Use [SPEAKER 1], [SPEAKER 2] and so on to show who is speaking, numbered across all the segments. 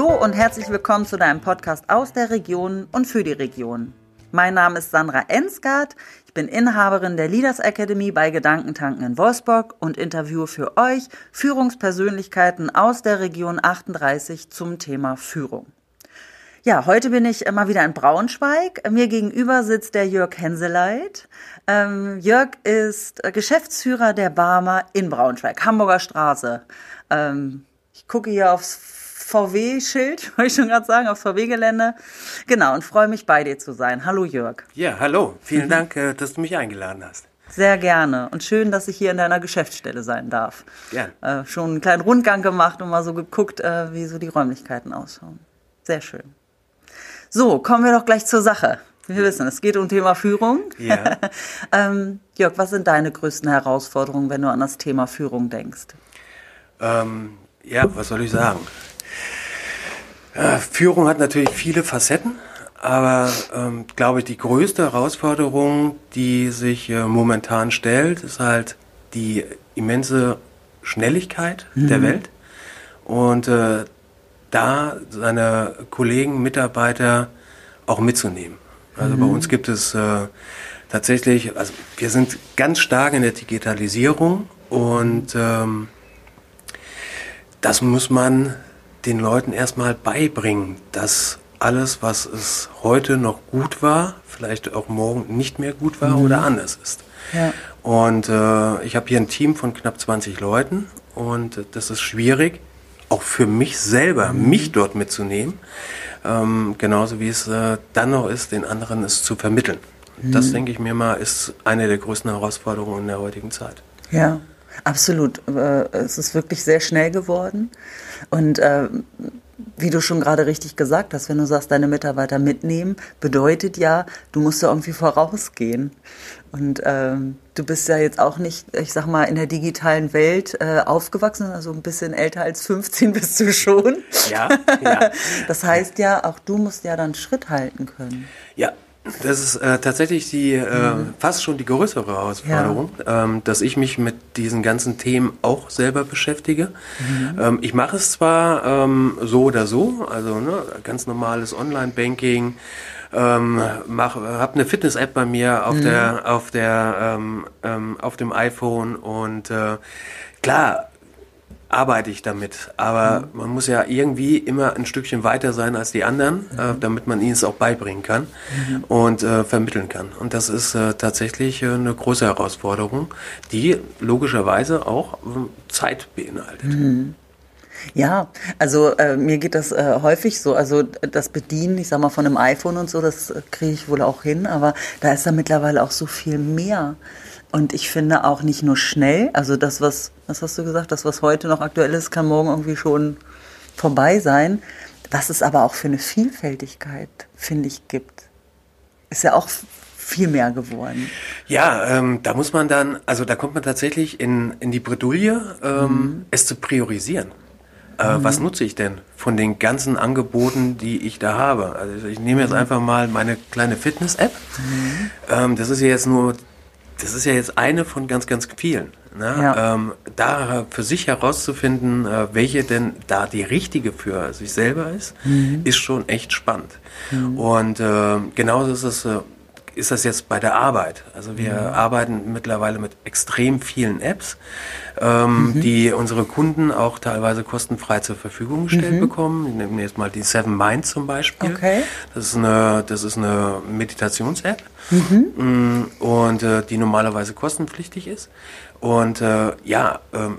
[SPEAKER 1] Hallo und herzlich willkommen zu deinem Podcast aus der Region und für die Region. Mein Name ist Sandra Ensgard. Ich bin Inhaberin der Leaders Academy bei Gedankentanken in Wolfsburg und interviewe für euch Führungspersönlichkeiten aus der Region 38 zum Thema Führung. Ja, heute bin ich mal wieder in Braunschweig. Mir gegenüber sitzt der Jörg Henseleit. Ähm, Jörg ist Geschäftsführer der Barmer in Braunschweig, Hamburger Straße. Ähm, ich gucke hier aufs VW-Schild, wollte ich schon gerade sagen, aufs VW-Gelände. Genau, und freue mich bei dir zu sein. Hallo Jörg.
[SPEAKER 2] Ja, hallo. Vielen mhm. Dank, äh, dass du mich eingeladen hast.
[SPEAKER 1] Sehr gerne. Und schön, dass ich hier in deiner Geschäftsstelle sein darf. Gerne. Äh, schon einen kleinen Rundgang gemacht und mal so geguckt, äh, wie so die Räumlichkeiten ausschauen. Sehr schön. So, kommen wir doch gleich zur Sache. Wir wissen, es geht um Thema Führung. Ja. ähm, Jörg, was sind deine größten Herausforderungen, wenn du an das Thema Führung denkst?
[SPEAKER 2] Ähm, ja, was soll ich sagen? Äh, Führung hat natürlich viele Facetten, aber ähm, glaube ich, die größte Herausforderung, die sich äh, momentan stellt, ist halt die immense Schnelligkeit mhm. der Welt. Und äh, da seine Kollegen, Mitarbeiter auch mitzunehmen. Also mhm. bei uns gibt es äh, tatsächlich, also wir sind ganz stark in der Digitalisierung und ähm, das muss man den Leuten erstmal beibringen, dass alles, was es heute noch gut war, vielleicht auch morgen nicht mehr gut war mhm. oder anders ist. Ja. Und äh, ich habe hier ein Team von knapp 20 Leuten und das ist schwierig, auch für mich selber, mhm. mich dort mitzunehmen. Ähm, genauso wie es äh, dann noch ist, den anderen es zu vermitteln. Mhm. Das, denke ich mir mal, ist eine der größten Herausforderungen in der heutigen Zeit.
[SPEAKER 1] Ja, absolut. Äh, es ist wirklich sehr schnell geworden. Und äh, wie du schon gerade richtig gesagt hast, wenn du sagst, deine Mitarbeiter mitnehmen, bedeutet ja, du musst ja irgendwie vorausgehen. Und ähm, du bist ja jetzt auch nicht, ich sag mal, in der digitalen Welt äh, aufgewachsen, also ein bisschen älter als 15 bist du schon. Ja, ja. Das heißt ja, auch du musst ja dann Schritt halten können.
[SPEAKER 2] Ja, das ist äh, tatsächlich die äh, mhm. fast schon die größere Herausforderung, ja. ähm, dass ich mich mit diesen ganzen Themen auch selber beschäftige. Mhm. Ähm, ich mache es zwar ähm, so oder so, also ne, ganz normales Online-Banking, ähm, habe eine Fitness-App bei mir auf mhm. der auf der ähm, ähm, auf dem iPhone und äh, klar arbeite ich damit. Aber mhm. man muss ja irgendwie immer ein Stückchen weiter sein als die anderen, mhm. äh, damit man ihnen es auch beibringen kann mhm. und äh, vermitteln kann. Und das ist äh, tatsächlich äh, eine große Herausforderung, die logischerweise auch äh, Zeit beinhaltet.
[SPEAKER 1] Mhm. Ja, also äh, mir geht das äh, häufig so. Also das Bedienen, ich sag mal, von einem iPhone und so, das kriege ich wohl auch hin, aber da ist da mittlerweile auch so viel mehr. Und ich finde auch nicht nur schnell, also das, was, was hast du gesagt, das, was heute noch aktuell ist, kann morgen irgendwie schon vorbei sein. Was es aber auch für eine Vielfältigkeit, finde ich, gibt. Ist ja auch viel mehr geworden.
[SPEAKER 2] Ja, ähm, da muss man dann, also da kommt man tatsächlich in, in die Bredouille, ähm, mhm. es zu priorisieren. Äh, mhm. Was nutze ich denn von den ganzen Angeboten, die ich da habe? Also ich nehme jetzt mhm. einfach mal meine kleine Fitness-App. Mhm. Ähm, das ist ja jetzt nur das ist ja jetzt eine von ganz, ganz vielen. Ne? Ja. Ähm, da für sich herauszufinden, äh, welche denn da die richtige für sich selber ist, mhm. ist schon echt spannend. Mhm. Und äh, genauso ist es. Äh, ist das jetzt bei der Arbeit. Also wir mhm. arbeiten mittlerweile mit extrem vielen Apps, ähm, mhm. die unsere Kunden auch teilweise kostenfrei zur Verfügung gestellt mhm. bekommen. Ich nehme jetzt mal die Seven Mind zum Beispiel. Okay. Das ist eine, das ist eine Meditations-App mhm. Mm, und äh, die normalerweise kostenpflichtig ist. Und äh, ja, ähm,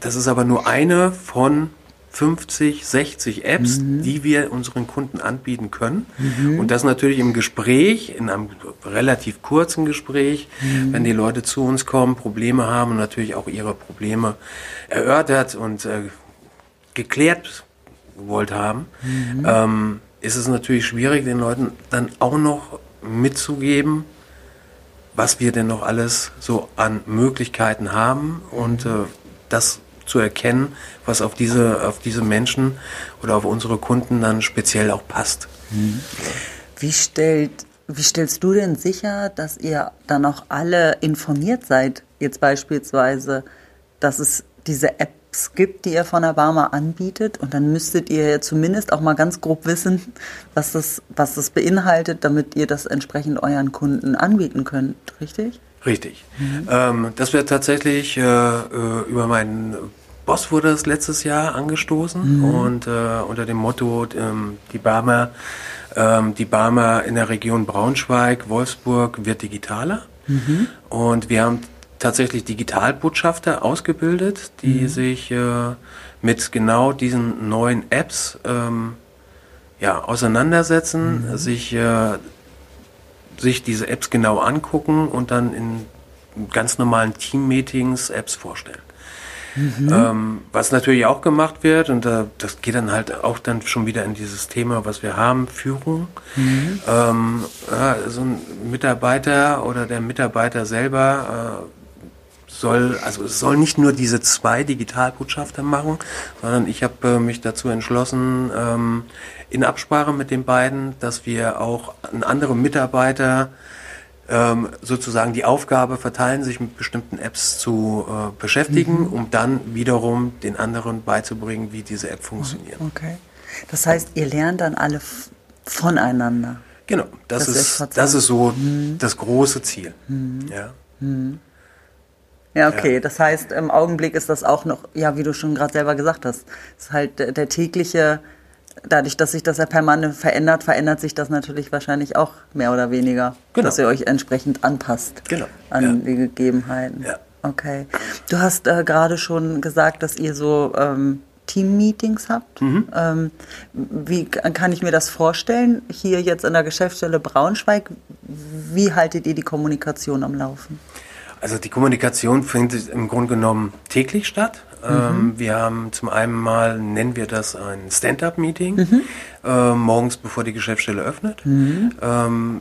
[SPEAKER 2] das ist aber nur eine von 50, 60 Apps, mhm. die wir unseren Kunden anbieten können. Mhm. Und das natürlich im Gespräch, in einem relativ kurzen Gespräch, mhm. wenn die Leute zu uns kommen, Probleme haben und natürlich auch ihre Probleme erörtert und äh, geklärt gewollt haben, mhm. ähm, ist es natürlich schwierig, den Leuten dann auch noch mitzugeben, was wir denn noch alles so an Möglichkeiten haben und äh, das zu erkennen, was auf diese, auf diese Menschen oder auf unsere Kunden dann speziell auch passt.
[SPEAKER 1] Mhm. Wie, stellt, wie stellst du denn sicher, dass ihr dann auch alle informiert seid, jetzt beispielsweise, dass es diese App gibt, die ihr von der Barmer anbietet. Und dann müsstet ihr zumindest auch mal ganz grob wissen, was das, was das beinhaltet, damit ihr das entsprechend euren Kunden anbieten könnt, richtig?
[SPEAKER 2] Richtig. Mhm. Ähm, das wird tatsächlich äh, äh, über meinen Boss wurde es letztes Jahr angestoßen mhm. und äh, unter dem Motto ähm, die Barmer, ähm, die Barmer in der Region Braunschweig, Wolfsburg wird digitaler. Mhm. Und wir haben tatsächlich Digitalbotschafter ausgebildet, die mhm. sich äh, mit genau diesen neuen Apps ähm, ja, auseinandersetzen, mhm. sich, äh, sich diese Apps genau angucken und dann in ganz normalen Team-Meetings Apps vorstellen. Mhm. Ähm, was natürlich auch gemacht wird, und äh, das geht dann halt auch dann schon wieder in dieses Thema, was wir haben, Führung. Mhm. Ähm, ja, so ein Mitarbeiter oder der Mitarbeiter selber äh, soll, also es soll nicht nur diese zwei Digitalbotschafter machen, sondern ich habe äh, mich dazu entschlossen, ähm, in Absprache mit den beiden, dass wir auch an andere Mitarbeiter ähm, sozusagen die Aufgabe verteilen, sich mit bestimmten Apps zu äh, beschäftigen, mhm. um dann wiederum den anderen beizubringen, wie diese App funktioniert.
[SPEAKER 1] Okay. Das heißt, ihr lernt dann alle voneinander.
[SPEAKER 2] Genau, das, das ist, das ist so mhm. das große Ziel. Mhm. Ja.
[SPEAKER 1] Ja, okay. Ja. Das heißt, im Augenblick ist das auch noch, ja, wie du schon gerade selber gesagt hast, ist halt der, der, tägliche, dadurch, dass sich das ja permanent verändert, verändert sich das natürlich wahrscheinlich auch mehr oder weniger, genau. dass ihr euch entsprechend anpasst
[SPEAKER 2] genau.
[SPEAKER 1] an ja. die Gegebenheiten. Ja. Okay. Du hast äh, gerade schon gesagt, dass ihr so ähm, Team-Meetings habt. Mhm. Ähm, wie kann ich mir das vorstellen? Hier jetzt in der Geschäftsstelle Braunschweig, wie haltet ihr die Kommunikation am Laufen?
[SPEAKER 2] Also die Kommunikation findet im Grunde genommen täglich statt. Mhm. Ähm, wir haben zum einen mal, nennen wir das ein Stand-up-Meeting, mhm. äh, morgens bevor die Geschäftsstelle öffnet. Mhm. Ähm,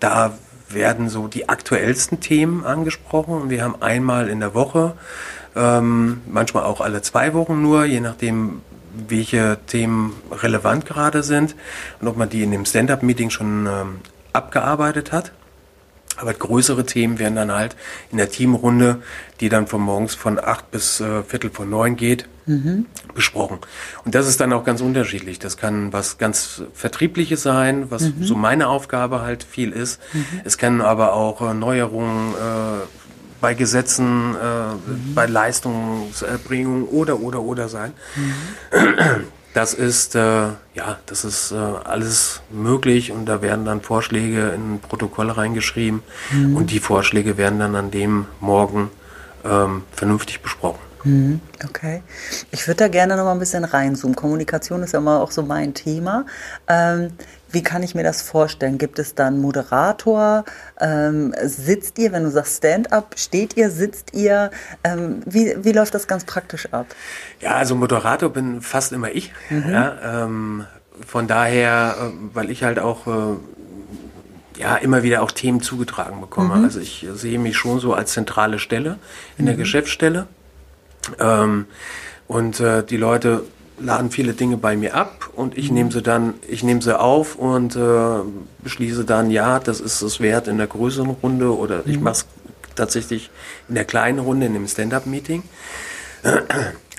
[SPEAKER 2] da werden so die aktuellsten Themen angesprochen und wir haben einmal in der Woche, ähm, manchmal auch alle zwei Wochen nur, je nachdem, welche Themen relevant gerade sind und ob man die in dem Stand-up-Meeting schon ähm, abgearbeitet hat. Aber größere Themen werden dann halt in der Teamrunde, die dann von morgens von acht bis äh, Viertel vor neun geht, mhm. besprochen. Und das ist dann auch ganz unterschiedlich. Das kann was ganz Vertriebliches sein, was mhm. so meine Aufgabe halt viel ist. Mhm. Es können aber auch äh, Neuerungen äh, bei Gesetzen, äh, mhm. bei Leistungserbringung oder oder oder sein. Das ist, äh, ja, das ist äh, alles möglich und da werden dann Vorschläge in Protokolle reingeschrieben mhm. und die Vorschläge werden dann an dem Morgen ähm, vernünftig besprochen.
[SPEAKER 1] Mhm. Okay. Ich würde da gerne noch mal ein bisschen reinzoomen. Kommunikation ist ja immer auch so mein Thema. Ähm, wie kann ich mir das vorstellen? Gibt es da einen Moderator? Ähm, sitzt ihr, wenn du sagst Stand-up, steht ihr, sitzt ihr? Ähm, wie, wie läuft das ganz praktisch ab?
[SPEAKER 2] Ja, also Moderator bin fast immer ich. Mhm. Ja, ähm, von daher, äh, weil ich halt auch äh, ja, immer wieder auch Themen zugetragen bekomme. Mhm. Also ich sehe mich schon so als zentrale Stelle in mhm. der Geschäftsstelle. Ähm, und äh, die Leute laden viele Dinge bei mir ab und ich mhm. nehme sie dann, ich nehme sie auf und äh, beschließe dann, ja, das ist es wert in der größeren Runde oder mhm. ich mache es tatsächlich in der kleinen Runde, in dem Stand-up-Meeting.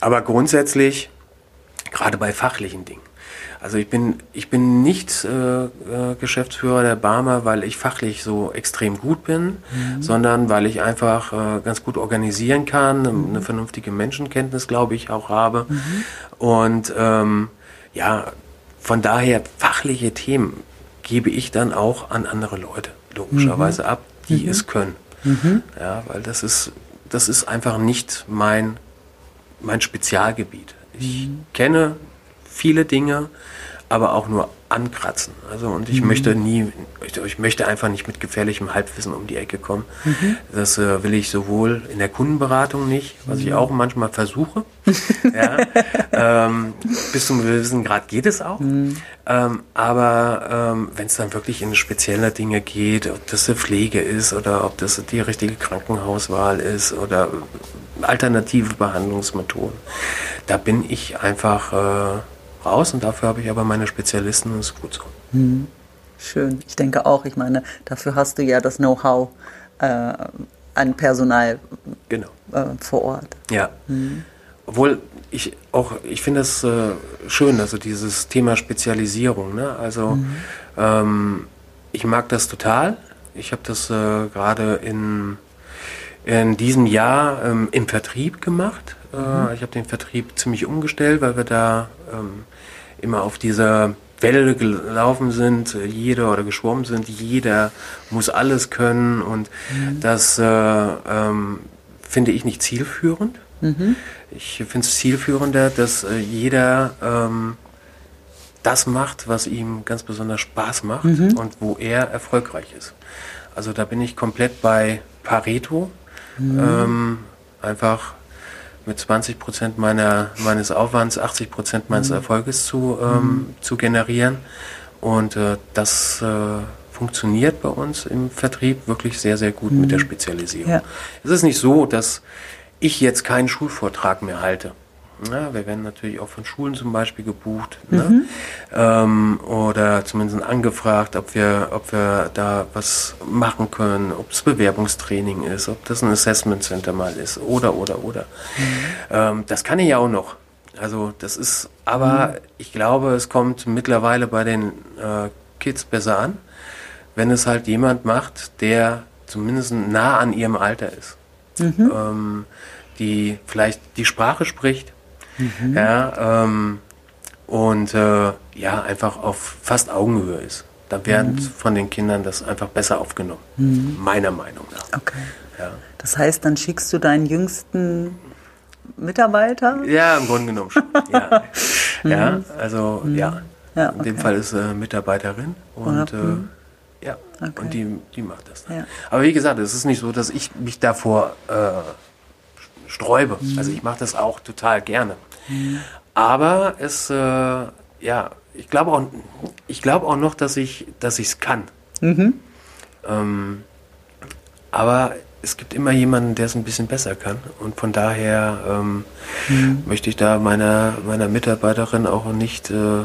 [SPEAKER 2] Aber grundsätzlich, gerade bei fachlichen Dingen, also ich bin, ich bin nicht äh, äh, Geschäftsführer der Barmer, weil ich fachlich so extrem gut bin, mhm. sondern weil ich einfach äh, ganz gut organisieren kann, mhm. eine vernünftige Menschenkenntnis, glaube ich, auch habe. Mhm. Und ähm, ja, von daher fachliche Themen gebe ich dann auch an andere Leute logischerweise mhm. ab, die mhm. es können. Mhm. Ja, weil das ist, das ist einfach nicht mein, mein Spezialgebiet. Ich kenne viele Dinge, aber auch nur ankratzen. Also und ich mhm. möchte nie, ich, möchte einfach nicht mit gefährlichem Halbwissen um die Ecke kommen. Mhm. Das äh, will ich sowohl in der Kundenberatung nicht, was mhm. ich auch manchmal versuche. ja, ähm, bis zum gewissen Grad geht es auch. Mhm. Ähm, aber ähm, wenn es dann wirklich in spezielle Dinge geht, ob das eine Pflege ist oder ob das die richtige Krankenhauswahl ist oder alternative Behandlungsmethoden, da bin ich einfach äh, raus und dafür habe ich aber meine Spezialisten und es ist gut so.
[SPEAKER 1] Hm. Schön. Ich denke auch, ich meine, dafür hast du ja das Know-how äh, an Personal
[SPEAKER 2] genau.
[SPEAKER 1] äh, vor Ort.
[SPEAKER 2] Ja. Hm. obwohl ich auch, ich finde es äh, schön, also dieses Thema Spezialisierung. Ne? Also mhm. ähm, ich mag das total. Ich habe das äh, gerade in, in diesem Jahr ähm, im Vertrieb gemacht. Äh, mhm. Ich habe den Vertrieb ziemlich umgestellt, weil wir da ähm, immer auf dieser Welle gelaufen sind, jeder oder geschwommen sind, jeder muss alles können und mhm. das äh, ähm, finde ich nicht zielführend. Mhm. Ich finde es zielführender, dass äh, jeder ähm, das macht, was ihm ganz besonders Spaß macht mhm. und wo er erfolgreich ist. Also da bin ich komplett bei Pareto. Mhm. Ähm, einfach mit 20 Prozent meiner, meines Aufwands 80 Prozent meines mhm. Erfolges zu, ähm, mhm. zu generieren. Und äh, das äh, funktioniert bei uns im Vertrieb wirklich sehr, sehr gut mit der mhm. Spezialisierung. Ja. Es ist nicht so, dass ich jetzt keinen Schulvortrag mehr halte. Ja, wir werden natürlich auch von Schulen zum Beispiel gebucht ne? mhm. ähm, oder zumindest angefragt, ob wir, ob wir da was machen können, ob es Bewerbungstraining ist, ob das ein Assessment Center mal ist oder oder oder. Mhm. Ähm, das kann ich ja auch noch. Also das ist, aber mhm. ich glaube, es kommt mittlerweile bei den äh, Kids besser an, wenn es halt jemand macht, der zumindest nah an ihrem Alter ist. Mhm. Ähm, die vielleicht die Sprache spricht, Mhm. Ja, ähm, und äh, ja, einfach auf fast Augenhöhe ist. Da werden mhm. von den Kindern das einfach besser aufgenommen, mhm. meiner Meinung nach.
[SPEAKER 1] Okay. Ja. Das heißt, dann schickst du deinen jüngsten Mitarbeiter?
[SPEAKER 2] Ja, im Grunde genommen schon. ja. ja, mhm. also mhm. ja. ja okay. In dem Fall ist äh, Mitarbeiterin und äh, ja, okay. und die, die macht das. Dann. Ja. Aber wie gesagt, es ist nicht so, dass ich mich davor äh, sträube. Mhm. Also ich mache das auch total gerne. Mhm. Aber es, äh, ja, ich glaube auch, ich glaube auch noch, dass ich, dass ich es kann. Mhm. Ähm, aber es gibt immer jemanden, der es ein bisschen besser kann. Und von daher ähm, mhm. möchte ich da meiner, meiner Mitarbeiterin auch nicht äh,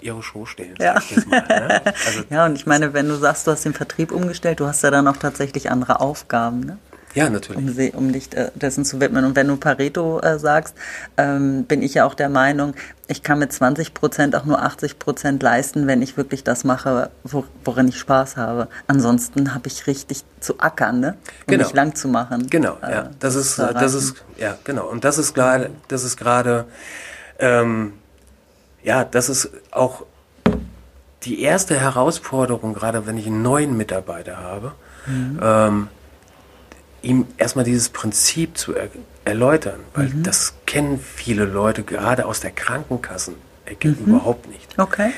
[SPEAKER 2] ihre Show stellen.
[SPEAKER 1] Ja. Mal, ne? also ja, und ich meine, wenn du sagst, du hast den Vertrieb umgestellt, du hast ja dann auch tatsächlich andere Aufgaben. Ne?
[SPEAKER 2] Ja, natürlich.
[SPEAKER 1] Um, um dich äh, dessen zu widmen. Und wenn du Pareto äh, sagst, ähm, bin ich ja auch der Meinung, ich kann mit 20 Prozent auch nur 80 Prozent leisten, wenn ich wirklich das mache, worin ich Spaß habe. Ansonsten habe ich richtig zu ackern, ne? Um genau. mich lang zu machen.
[SPEAKER 2] Genau, äh, ja. Das ist, das ist, ja, genau. Und das ist gerade, das ist gerade, ähm, ja, das ist auch die erste Herausforderung, gerade wenn ich einen neuen Mitarbeiter habe. Mhm. Ähm, ihm erstmal dieses Prinzip zu er erläutern, weil mhm. das kennen viele Leute gerade aus der Krankenkassenecke mhm. überhaupt nicht.
[SPEAKER 1] Okay.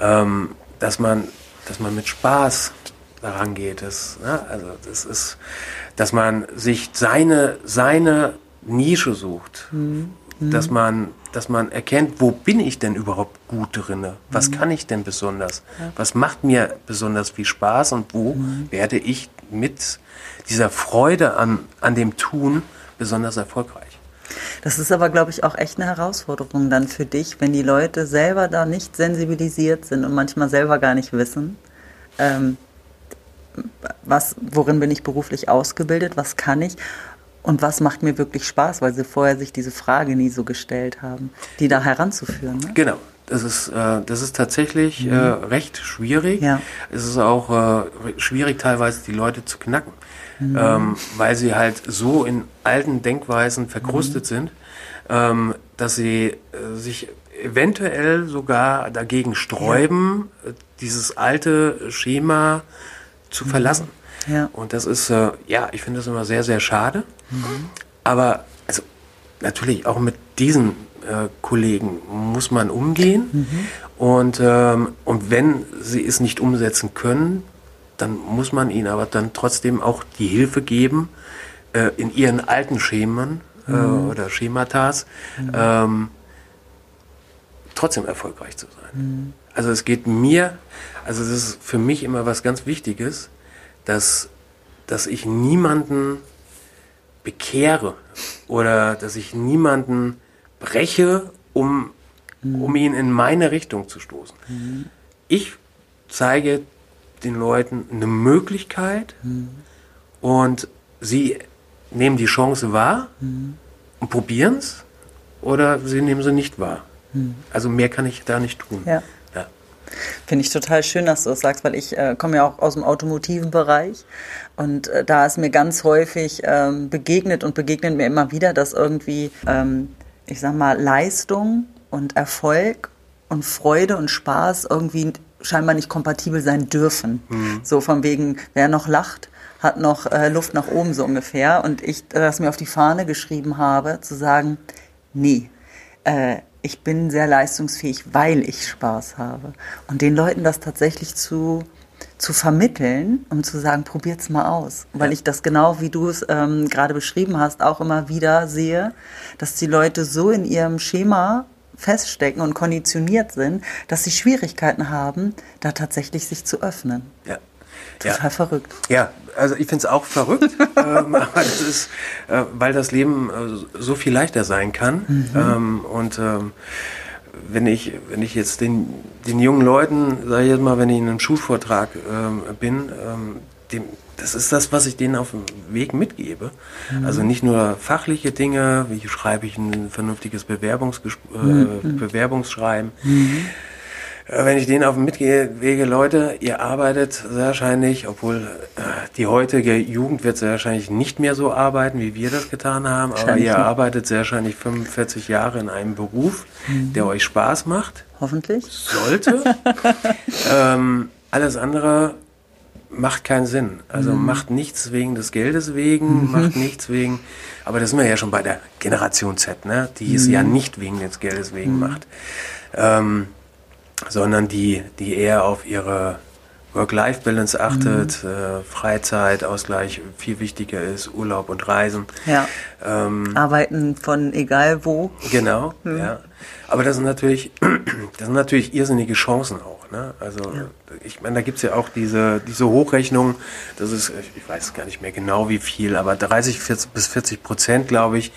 [SPEAKER 2] Ähm, dass man, dass man mit Spaß daran geht, das, ne? also das ist, dass man sich seine, seine Nische sucht, mhm. dass mhm. man, dass man erkennt, wo bin ich denn überhaupt gut drinne? Was mhm. kann ich denn besonders? Ja. Was macht mir besonders viel Spaß und wo mhm. werde ich mit dieser Freude an, an dem Tun besonders erfolgreich.
[SPEAKER 1] Das ist aber, glaube ich, auch echt eine Herausforderung dann für dich, wenn die Leute selber da nicht sensibilisiert sind und manchmal selber gar nicht wissen, ähm, was, worin bin ich beruflich ausgebildet, was kann ich und was macht mir wirklich Spaß, weil sie vorher sich diese Frage nie so gestellt haben, die da heranzuführen. Ne?
[SPEAKER 2] Genau. Das ist, äh, das ist tatsächlich mhm. äh, recht schwierig. Ja. Es ist auch äh, schwierig, teilweise die Leute zu knacken mhm. ähm, weil sie halt so in alten Denkweisen verkrustet mhm. sind, ähm, dass sie äh, sich eventuell sogar dagegen sträuben, ja. dieses alte Schema zu mhm. verlassen. Ja. Und das ist, äh, ja, ich finde das immer sehr, sehr schade. Mhm. Aber also natürlich auch mit diesen äh, Kollegen muss man umgehen. Mhm. Und, ähm, und wenn sie es nicht umsetzen können, dann muss man ihnen aber dann trotzdem auch die Hilfe geben, äh, in ihren alten Schemen äh, mhm. oder Schematas mhm. ähm, trotzdem erfolgreich zu sein. Mhm. Also es geht mir, also das ist für mich immer was ganz Wichtiges, dass, dass ich niemanden bekehre oder dass ich niemanden breche, um, mhm. um ihn in meine Richtung zu stoßen. Mhm. Ich zeige den Leuten eine Möglichkeit mhm. und sie nehmen die Chance wahr mhm. und probieren es oder sie nehmen sie nicht wahr. Hm. Also mehr kann ich da nicht tun.
[SPEAKER 1] Ja. ja. Finde ich total schön, dass du das sagst, weil ich äh, komme ja auch aus dem automotiven Bereich und äh, da ist mir ganz häufig ähm, begegnet und begegnet mir immer wieder, dass irgendwie, ähm, ich sag mal, Leistung und Erfolg und Freude und Spaß irgendwie scheinbar nicht kompatibel sein dürfen. Mhm. So von wegen, wer noch lacht, hat noch äh, Luft nach oben so ungefähr. Und ich das mir auf die Fahne geschrieben habe, zu sagen, nee, äh, ich bin sehr leistungsfähig, weil ich Spaß habe. Und den Leuten das tatsächlich zu, zu vermitteln, um zu sagen, probiert's mal aus. Weil ich das genau, wie du es ähm, gerade beschrieben hast, auch immer wieder sehe, dass die Leute so in ihrem Schema feststecken und konditioniert sind, dass sie Schwierigkeiten haben, da tatsächlich sich zu öffnen.
[SPEAKER 2] Ja.
[SPEAKER 1] Total
[SPEAKER 2] ja.
[SPEAKER 1] verrückt.
[SPEAKER 2] Ja, also ich finde es auch verrückt, ähm, das ist, äh, weil das Leben äh, so viel leichter sein kann. Mhm. Ähm, und ähm, wenn ich, wenn ich jetzt den, den jungen Leuten, sage ich jetzt mal, wenn ich in einem Schulvortrag ähm, bin, ähm, dem, das ist das, was ich denen auf dem Weg mitgebe. Mhm. Also nicht nur fachliche Dinge, wie schreibe ich ein vernünftiges Bewerbungsges äh, mhm. Bewerbungsschreiben. Mhm. Äh, wenn ich denen auf dem Mitwege, Leute, ihr arbeitet sehr wahrscheinlich, obwohl äh, die heutige Jugend wird sehr wahrscheinlich nicht mehr so arbeiten, wie wir das getan haben, aber ihr arbeitet sehr wahrscheinlich 45 Jahre in einem Beruf, mhm. der euch Spaß macht.
[SPEAKER 1] Hoffentlich.
[SPEAKER 2] Sollte. ähm, alles andere macht keinen Sinn. Also mhm. macht nichts wegen des Geldes wegen, mhm. macht nichts wegen, aber das sind wir ja schon bei der Generation Z, ne? die es ja mhm. nicht wegen des Geldes wegen mhm. macht, ähm, sondern die, die eher auf ihre Work-Life-Balance achtet, mhm. äh, Freizeitausgleich viel wichtiger ist, Urlaub und Reisen.
[SPEAKER 1] Ja. Ähm, Arbeiten von egal wo.
[SPEAKER 2] Genau, mhm. ja. Aber das sind natürlich, das sind natürlich irrsinnige Chancen auch. Ne? Also ja. ich meine, da gibt's ja auch diese, diese Hochrechnung, das ist, ich weiß gar nicht mehr genau wie viel, aber 30 40, bis 40 Prozent, glaube ich,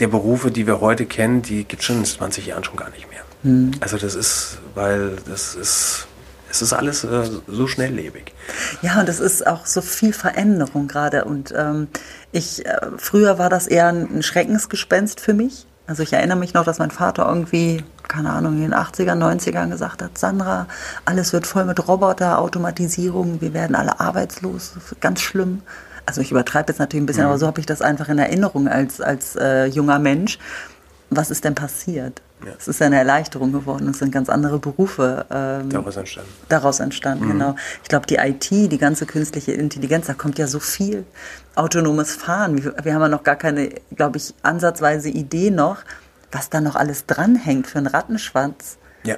[SPEAKER 2] der Berufe, die wir heute kennen, die gibt schon in 20 Jahren schon gar nicht mehr. Mhm. Also das ist, weil das ist es ist alles äh, so schnelllebig.
[SPEAKER 1] Ja, und es ist auch so viel Veränderung gerade. Und ähm, ich, äh, früher war das eher ein, ein Schreckensgespenst für mich. Also ich erinnere mich noch, dass mein Vater irgendwie, keine Ahnung, in den 80er, 90ern gesagt hat, Sandra, alles wird voll mit Roboter, Automatisierung, wir werden alle arbeitslos, ganz schlimm. Also ich übertreibe jetzt natürlich ein bisschen, mhm. aber so habe ich das einfach in Erinnerung als, als äh, junger Mensch. Was ist denn passiert? Ja. Es ist eine Erleichterung geworden. Es sind ganz andere Berufe ähm,
[SPEAKER 2] daraus entstanden.
[SPEAKER 1] Daraus entstanden, mhm. genau. Ich glaube, die IT, die ganze künstliche Intelligenz, da kommt ja so viel. Autonomes Fahren. Wir, wir haben ja noch gar keine, glaube ich, ansatzweise Idee noch, was da noch alles dranhängt für einen Rattenschwanz.
[SPEAKER 2] Ja.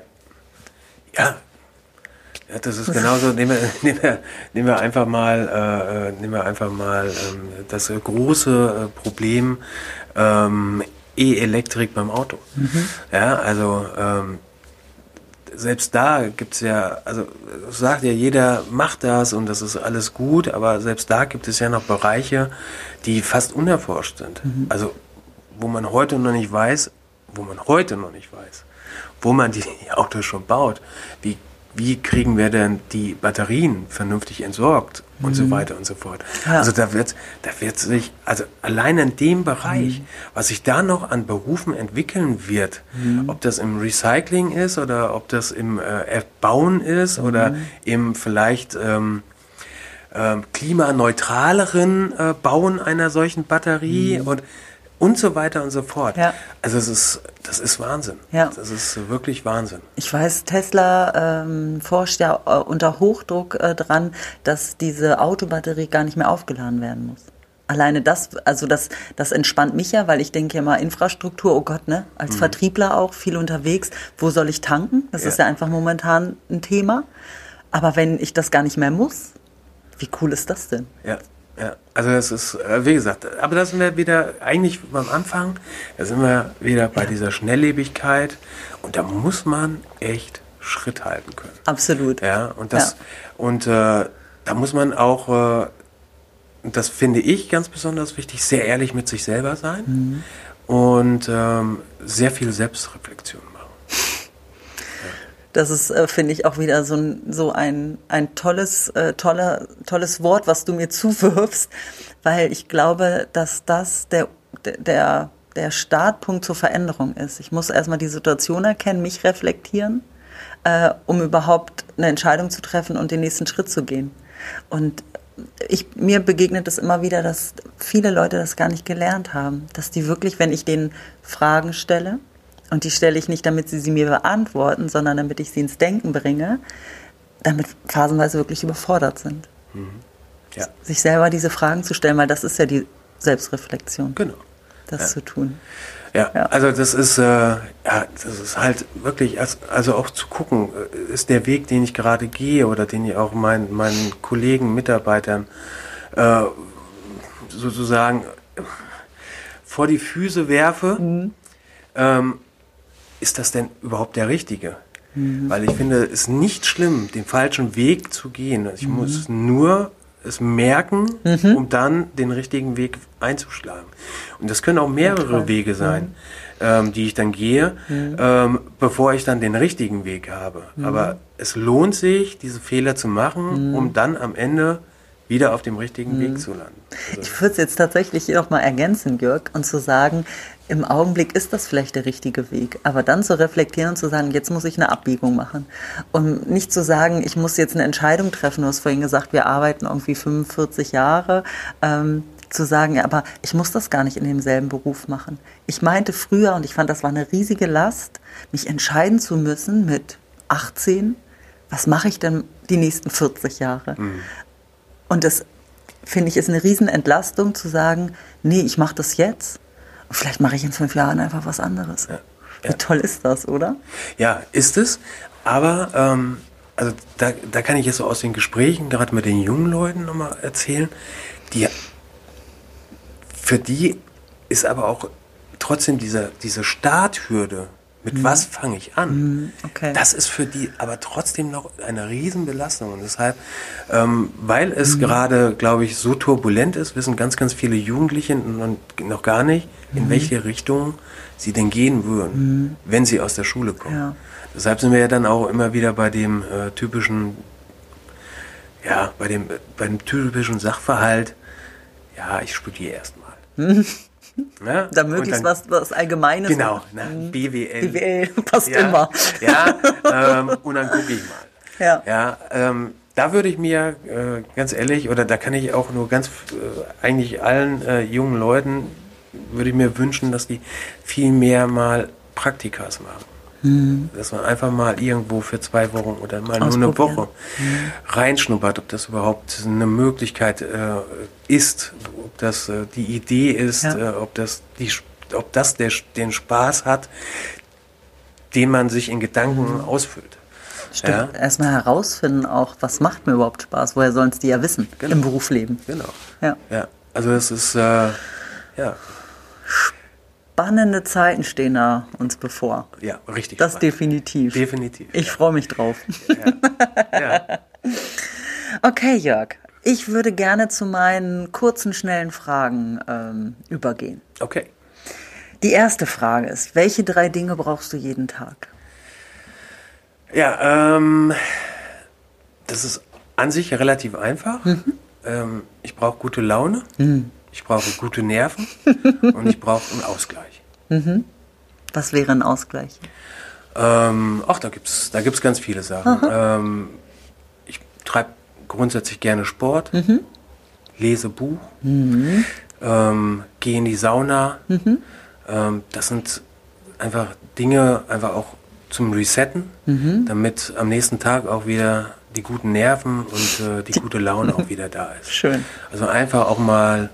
[SPEAKER 2] Ja, ja, das ist genauso. Nehmen wir, nehmen wir, nehmen wir einfach mal, äh, äh nehmen wir einfach mal ähm, das große äh, Problem ähm, E-Elektrik beim Auto. Mhm. Ja, also ähm, selbst da gibt es ja, also sagt ja jeder, macht das und das ist alles gut, aber selbst da gibt es ja noch Bereiche, die fast unerforscht sind. Mhm. Also wo man heute noch nicht weiß, wo man heute noch nicht weiß, wo man die Autos schon baut, wie wie kriegen wir denn die Batterien vernünftig entsorgt und mhm. so weiter und so fort. Ja. Also da wird, da wird sich, also allein in dem Bereich, mhm. was sich da noch an Berufen entwickeln wird, mhm. ob das im Recycling ist oder ob das im äh, Erbauen ist oder mhm. im vielleicht ähm, äh, klimaneutraleren äh, Bauen einer solchen Batterie mhm. und und so weiter und so fort. Ja. Also es ist, das ist Wahnsinn. Ja. Das ist wirklich Wahnsinn.
[SPEAKER 1] Ich weiß, Tesla ähm, forscht ja äh, unter Hochdruck äh, dran, dass diese Autobatterie gar nicht mehr aufgeladen werden muss. Alleine das, also das, das entspannt mich ja, weil ich denke ja mal Infrastruktur, oh Gott, ne? Als mhm. Vertriebler auch viel unterwegs. Wo soll ich tanken? Das ja. ist ja einfach momentan ein Thema. Aber wenn ich das gar nicht mehr muss, wie cool ist das denn?
[SPEAKER 2] Ja. Ja, also das ist, äh, wie gesagt, aber da sind wir wieder eigentlich beim Anfang, da sind wir wieder bei ja. dieser Schnelllebigkeit und da muss man echt Schritt halten können.
[SPEAKER 1] Absolut.
[SPEAKER 2] Ja, und das, ja. und äh, da muss man auch, äh, das finde ich ganz besonders wichtig, sehr ehrlich mit sich selber sein mhm. und ähm, sehr viel Selbstreflexion
[SPEAKER 1] das ist, äh, finde ich, auch wieder so ein, so ein, ein tolles, äh, tolle, tolles Wort, was du mir zuwirfst, weil ich glaube, dass das der, der, der Startpunkt zur Veränderung ist. Ich muss erstmal die Situation erkennen, mich reflektieren, äh, um überhaupt eine Entscheidung zu treffen und den nächsten Schritt zu gehen. Und ich, mir begegnet es immer wieder, dass viele Leute das gar nicht gelernt haben. Dass die wirklich, wenn ich denen Fragen stelle, und die stelle ich nicht, damit sie sie mir beantworten, sondern damit ich sie ins Denken bringe, damit phasenweise wirklich überfordert sind. Mhm. Ja. Sich selber diese Fragen zu stellen, weil das ist ja die Selbstreflexion.
[SPEAKER 2] Genau.
[SPEAKER 1] Das ja. zu tun.
[SPEAKER 2] Ja, ja, also das ist, äh, ja, das ist halt wirklich, also auch zu gucken, äh, ist der Weg, den ich gerade gehe oder den ich auch meinen, meinen Kollegen, Mitarbeitern äh, sozusagen vor die Füße werfe, mhm. ähm, ist das denn überhaupt der richtige? Mhm. Weil ich finde, es ist nicht schlimm, den falschen Weg zu gehen. Ich mhm. muss nur es merken, mhm. um dann den richtigen Weg einzuschlagen. Und das können auch mehrere okay. Wege sein, mhm. ähm, die ich dann gehe, mhm. ähm, bevor ich dann den richtigen Weg habe. Mhm. Aber es lohnt sich, diese Fehler zu machen, um dann am Ende wieder auf dem richtigen Weg zu landen.
[SPEAKER 1] Also ich würde es jetzt tatsächlich noch mal ergänzen, Jörg, und zu sagen, im Augenblick ist das vielleicht der richtige Weg, aber dann zu reflektieren und zu sagen, jetzt muss ich eine Abbiegung machen. Und nicht zu sagen, ich muss jetzt eine Entscheidung treffen. Du hast vorhin gesagt, wir arbeiten irgendwie 45 Jahre. Ähm, zu sagen, aber ich muss das gar nicht in demselben Beruf machen. Ich meinte früher, und ich fand, das war eine riesige Last, mich entscheiden zu müssen mit 18, was mache ich denn die nächsten 40 Jahre? Mhm. Und das finde ich ist eine Riesenentlastung zu sagen, nee, ich mache das jetzt Vielleicht mache ich in fünf Jahren einfach was anderes. Ja. Wie toll ist das, oder?
[SPEAKER 2] Ja, ist es. Aber ähm, also da, da kann ich jetzt so aus den Gesprächen, gerade mit den jungen Leuten nochmal erzählen, die für die ist aber auch trotzdem diese, diese Starthürde mit mhm. was fange ich an? Mhm. Okay. Das ist für die aber trotzdem noch eine Riesenbelastung. Und deshalb, ähm, weil es mhm. gerade, glaube ich, so turbulent ist, wissen ganz, ganz viele Jugendliche noch gar nicht, in mhm. welche Richtung sie denn gehen würden, mhm. wenn sie aus der Schule kommen. Ja. Deshalb sind wir ja dann auch immer wieder bei dem äh, typischen, ja, bei dem, bei dem typischen Sachverhalt, ja, ich studiere erstmal.
[SPEAKER 1] Ne? Da möglichst dann, was, was Allgemeines.
[SPEAKER 2] Genau, na, BWL.
[SPEAKER 1] BWL passt
[SPEAKER 2] ja,
[SPEAKER 1] immer.
[SPEAKER 2] Ja, ähm, und dann gucke ich mal. Ja. ja ähm, da würde ich mir äh, ganz ehrlich, oder da kann ich auch nur ganz, äh, eigentlich allen äh, jungen Leuten, würde ich mir wünschen, dass die viel mehr mal Praktikas machen. Mhm. Dass man einfach mal irgendwo für zwei Wochen oder mal nur eine Woche mhm. reinschnuppert, ob das überhaupt eine Möglichkeit äh, ist, ob das äh, die Idee ist, ja. äh, ob das, die, ob das der, den Spaß hat, den man sich in Gedanken mhm. ausfüllt.
[SPEAKER 1] Stimmt. Ja? Erstmal herausfinden auch, was macht mir überhaupt Spaß, woher sollen es die ja wissen genau. im Berufsleben.
[SPEAKER 2] Genau. Ja. ja. Also es ist, äh, ja
[SPEAKER 1] spannende Zeiten stehen da uns bevor.
[SPEAKER 2] Ja, richtig.
[SPEAKER 1] Das spannend. definitiv.
[SPEAKER 2] Definitiv.
[SPEAKER 1] Ich ja. freue mich drauf. Ja. ja. okay, Jörg. Ich würde gerne zu meinen kurzen, schnellen Fragen ähm, übergehen.
[SPEAKER 2] Okay.
[SPEAKER 1] Die erste Frage ist, welche drei Dinge brauchst du jeden Tag?
[SPEAKER 2] Ja, ähm, das ist an sich relativ einfach. Mhm. Ähm, ich brauche gute Laune. Mhm ich brauche gute Nerven und ich brauche einen Ausgleich.
[SPEAKER 1] Mhm. Was wäre ein Ausgleich?
[SPEAKER 2] Ähm, ach, da gibt es da gibt's ganz viele Sachen. Ähm, ich treibe grundsätzlich gerne Sport, mhm. lese Buch, mhm. ähm, gehe in die Sauna. Mhm. Ähm, das sind einfach Dinge, einfach auch zum Resetten, mhm. damit am nächsten Tag auch wieder die guten Nerven und äh, die gute Laune auch wieder da ist.
[SPEAKER 1] Schön.
[SPEAKER 2] Also einfach auch mal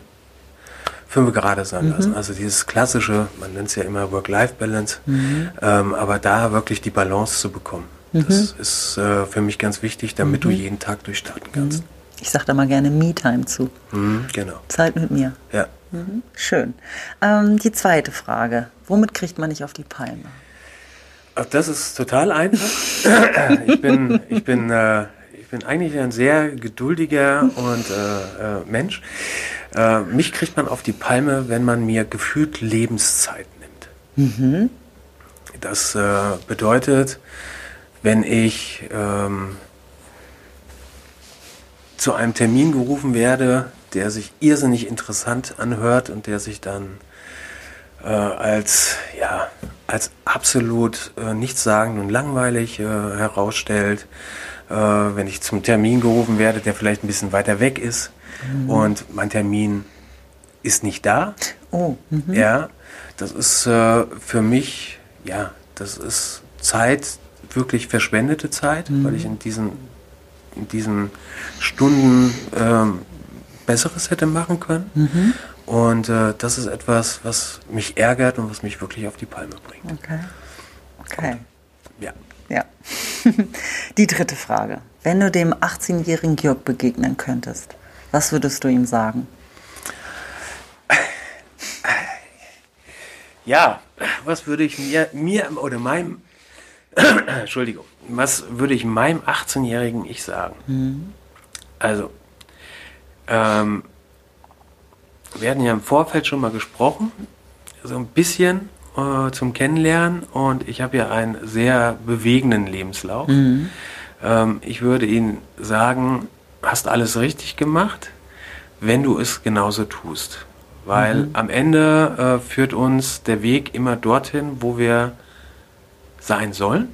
[SPEAKER 2] fünf gerade sein lassen. Mhm. Also dieses klassische, man nennt es ja immer Work-Life-Balance, mhm. ähm, aber da wirklich die Balance zu bekommen. Mhm. Das ist äh, für mich ganz wichtig, damit du mhm. jeden Tag durchstarten kannst.
[SPEAKER 1] Mhm. Ich sage da mal gerne Me-Time zu.
[SPEAKER 2] Mhm, genau.
[SPEAKER 1] Zeit mit mir.
[SPEAKER 2] Ja.
[SPEAKER 1] Schön. Ähm, die zweite Frage. Womit kriegt man nicht auf die Palme?
[SPEAKER 2] Das ist total einfach. ich bin, ich bin, äh, bin eigentlich ein sehr geduldiger und äh, äh Mensch. Äh, mich kriegt man auf die Palme, wenn man mir gefühlt Lebenszeit nimmt. Mhm. Das äh, bedeutet, wenn ich ähm, zu einem Termin gerufen werde, der sich irrsinnig interessant anhört und der sich dann äh, als, ja, als absolut äh, nichtssagend und langweilig äh, herausstellt. Äh, wenn ich zum Termin gerufen werde, der vielleicht ein bisschen weiter weg ist mhm. und mein Termin ist nicht da. Oh. Mhm. Ja, das ist äh, für mich, ja, das ist Zeit, wirklich verschwendete Zeit, mhm. weil ich in diesen, in diesen Stunden ähm, Besseres hätte machen können. Mhm. Und äh, das ist etwas, was mich ärgert und was mich wirklich auf die Palme bringt.
[SPEAKER 1] Okay. Okay. Und,
[SPEAKER 2] ja.
[SPEAKER 1] Ja. die dritte Frage. Wenn du dem 18-jährigen Jörg begegnen könntest, was würdest du ihm sagen?
[SPEAKER 2] Ja, was würde ich mir, mir oder meinem, Entschuldigung, was würde ich meinem 18-jährigen Ich sagen? Mhm. Also, ähm, wir hatten ja im Vorfeld schon mal gesprochen, so ein bisschen äh, zum Kennenlernen und ich habe ja einen sehr bewegenden Lebenslauf. Mhm. Ähm, ich würde Ihnen sagen, hast alles richtig gemacht, wenn du es genauso tust. Weil mhm. am Ende äh, führt uns der Weg immer dorthin, wo wir sein sollen.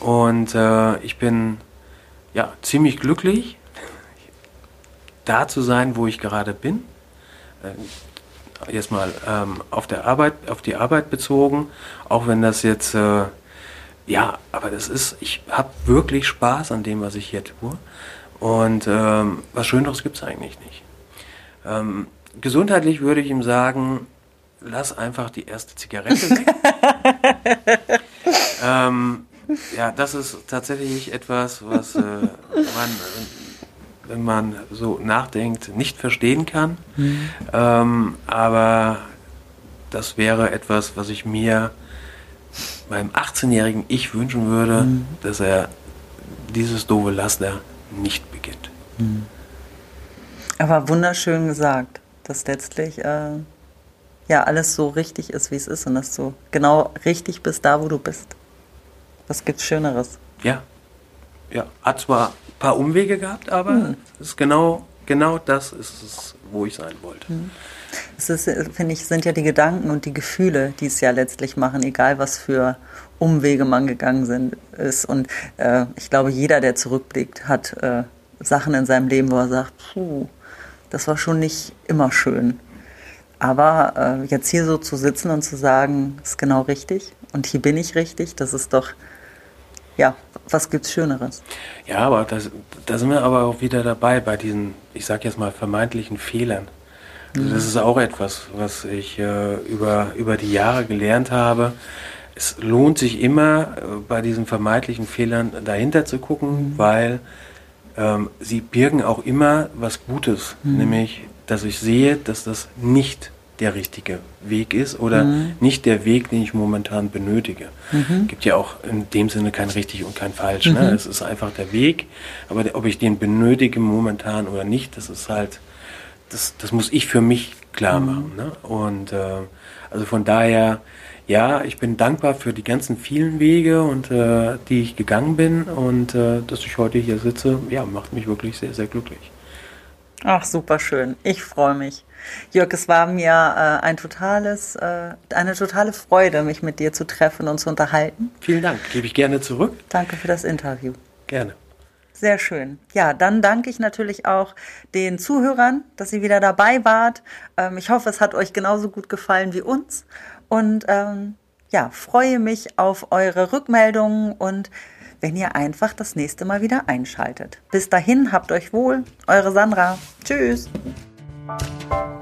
[SPEAKER 2] Und äh, ich bin ja ziemlich glücklich, da zu sein, wo ich gerade bin. Erstmal ähm, auf der Arbeit, auf die Arbeit bezogen, auch wenn das jetzt äh, ja, aber das ist, ich habe wirklich Spaß an dem, was ich hier tue. Und ähm, was Schöneres gibt es eigentlich nicht. Ähm, gesundheitlich würde ich ihm sagen, lass einfach die erste Zigarette weg. ähm, ja, das ist tatsächlich etwas, was äh, man, wenn man so nachdenkt, nicht verstehen kann. Mhm. Ähm, aber das wäre etwas, was ich mir meinem 18-jährigen Ich wünschen würde, mhm. dass er dieses doofe Laster nicht beginnt. Mhm.
[SPEAKER 1] Aber wunderschön gesagt dass letztlich äh, ja alles so richtig ist, wie es ist und dass du genau richtig bist da, wo du bist. Was gibt's Schöneres?
[SPEAKER 2] Ja. Ja. Hat zwar paar Umwege gehabt, aber hm. es ist genau, genau das ist es, wo ich sein wollte. Hm.
[SPEAKER 1] Es ist, finde ich, sind ja die Gedanken und die Gefühle, die es ja letztlich machen, egal was für Umwege man gegangen sind, ist. Und äh, ich glaube, jeder, der zurückblickt, hat äh, Sachen in seinem Leben, wo er sagt, puh, das war schon nicht immer schön. Aber äh, jetzt hier so zu sitzen und zu sagen, ist genau richtig und hier bin ich richtig, das ist doch, ja, was gibt's Schöneres?
[SPEAKER 2] Ja, aber das, da sind wir aber auch wieder dabei bei diesen, ich sag jetzt mal, vermeintlichen Fehlern. Also das ist auch etwas, was ich äh, über, über die Jahre gelernt habe. Es lohnt sich immer, äh, bei diesen vermeintlichen Fehlern dahinter zu gucken, mhm. weil ähm, sie birgen auch immer was Gutes, mhm. nämlich, dass ich sehe, dass das nicht der richtige Weg ist oder mhm. nicht der Weg, den ich momentan benötige. Mhm. Gibt ja auch in dem Sinne kein richtig und kein falsch. Ne? Mhm. Es ist einfach der Weg, aber ob ich den benötige momentan oder nicht, das ist halt, das, das muss ich für mich klar mhm. machen. Ne? Und äh, also von daher ja, ich bin dankbar für die ganzen vielen Wege und äh, die ich gegangen bin und äh, dass ich heute hier sitze, ja, macht mich wirklich sehr, sehr glücklich.
[SPEAKER 1] Ach, super schön. Ich freue mich. Jörg, es war mir äh, ein totales, äh, eine totale Freude, mich mit dir zu treffen und zu unterhalten.
[SPEAKER 2] Vielen Dank. Gebe ich gerne zurück.
[SPEAKER 1] Danke für das Interview.
[SPEAKER 2] Gerne.
[SPEAKER 1] Sehr schön. Ja, dann danke ich natürlich auch den Zuhörern, dass ihr wieder dabei wart. Ähm, ich hoffe, es hat euch genauso gut gefallen wie uns und ähm, ja, freue mich auf eure Rückmeldungen und wenn ihr einfach das nächste Mal wieder einschaltet. Bis dahin, habt euch wohl, eure Sandra. Tschüss. you